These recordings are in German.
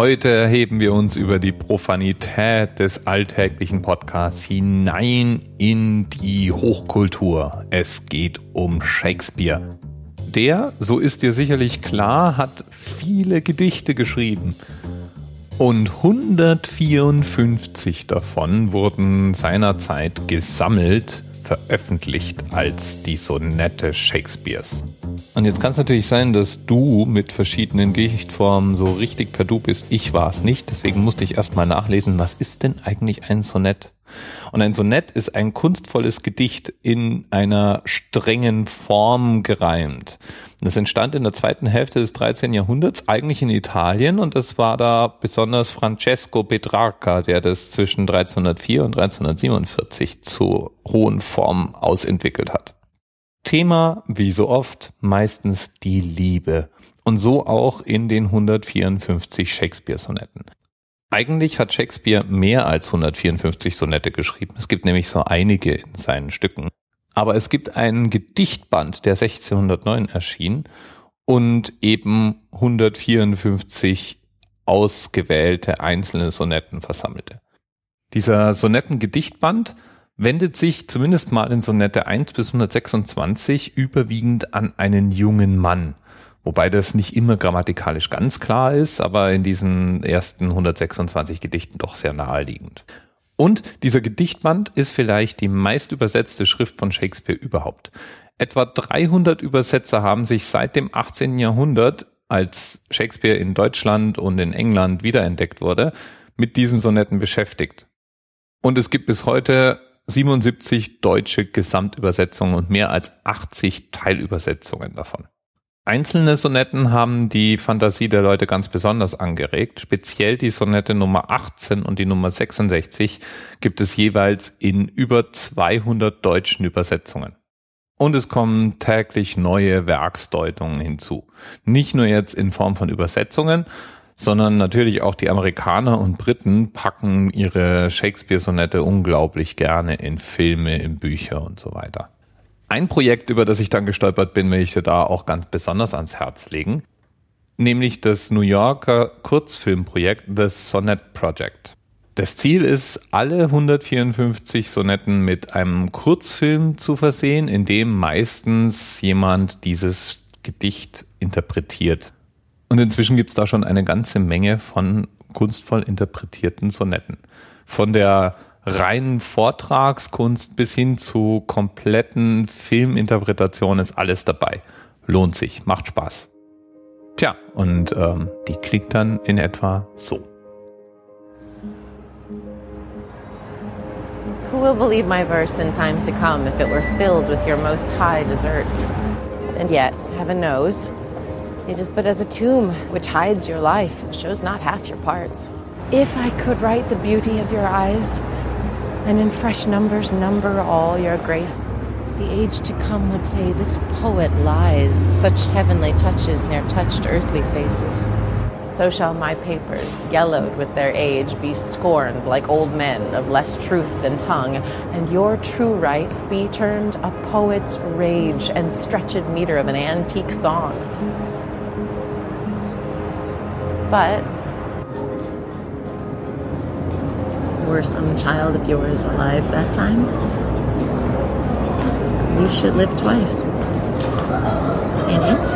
Heute erheben wir uns über die Profanität des alltäglichen Podcasts hinein in die Hochkultur. Es geht um Shakespeare. Der, so ist dir sicherlich klar, hat viele Gedichte geschrieben. Und 154 davon wurden seinerzeit gesammelt veröffentlicht als die Sonette Shakespeares. Und jetzt kann es natürlich sein, dass du mit verschiedenen Gedichtformen so richtig per Du bist. Ich war es nicht, deswegen musste ich erstmal nachlesen, was ist denn eigentlich ein Sonett? Und ein Sonett ist ein kunstvolles Gedicht in einer strengen Form gereimt. Das entstand in der zweiten Hälfte des 13. Jahrhunderts, eigentlich in Italien, und das war da besonders Francesco Petrarca, der das zwischen 1304 und 1347 zur hohen Form ausentwickelt hat. Thema, wie so oft, meistens die Liebe. Und so auch in den 154 Shakespeare-Sonetten. Eigentlich hat Shakespeare mehr als 154 Sonette geschrieben. Es gibt nämlich so einige in seinen Stücken. Aber es gibt einen Gedichtband, der 1609 erschien und eben 154 ausgewählte einzelne Sonetten versammelte. Dieser Sonetten-Gedichtband wendet sich zumindest mal in Sonette 1 bis 126 überwiegend an einen jungen Mann. Wobei das nicht immer grammatikalisch ganz klar ist, aber in diesen ersten 126 Gedichten doch sehr naheliegend. Und dieser Gedichtband ist vielleicht die meist übersetzte Schrift von Shakespeare überhaupt. Etwa 300 Übersetzer haben sich seit dem 18. Jahrhundert, als Shakespeare in Deutschland und in England wiederentdeckt wurde, mit diesen Sonetten beschäftigt. Und es gibt bis heute 77 deutsche Gesamtübersetzungen und mehr als 80 Teilübersetzungen davon. Einzelne Sonetten haben die Fantasie der Leute ganz besonders angeregt. Speziell die Sonette Nummer 18 und die Nummer 66 gibt es jeweils in über 200 deutschen Übersetzungen. Und es kommen täglich neue Werksdeutungen hinzu. Nicht nur jetzt in Form von Übersetzungen, sondern natürlich auch die Amerikaner und Briten packen ihre Shakespeare-Sonette unglaublich gerne in Filme, in Bücher und so weiter. Ein Projekt, über das ich dann gestolpert bin, will ich da auch ganz besonders ans Herz legen, nämlich das New Yorker Kurzfilmprojekt The Sonnet Project. Das Ziel ist, alle 154 Sonetten mit einem Kurzfilm zu versehen, in dem meistens jemand dieses Gedicht interpretiert. Und inzwischen gibt es da schon eine ganze Menge von kunstvoll interpretierten Sonetten. Von der reinen Vortragskunst bis hin zu kompletten Filminterpretation ist alles dabei. Lohnt sich, macht Spaß. Tja, und ähm, die klingt dann in etwa so. Who will believe my verse in time to come if it were filled with your most high deserts? And yet, heaven knows, it is but as a tomb which hides your life and shows not half your parts. If I could write the beauty of your eyes, and in fresh numbers number all your grace. The age to come would say, This poet lies, such heavenly touches ne'er touched earthly faces. So shall my papers, yellowed with their age, be scorned like old men of less truth than tongue, and your true rights be termed a poet's rage and stretched meter of an antique song. But were some child of yours alive that time, you should live twice. In it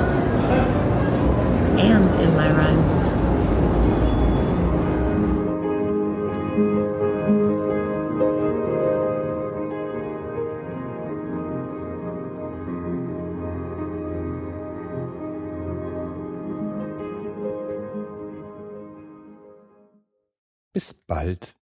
and in my rhyme. Bis bald.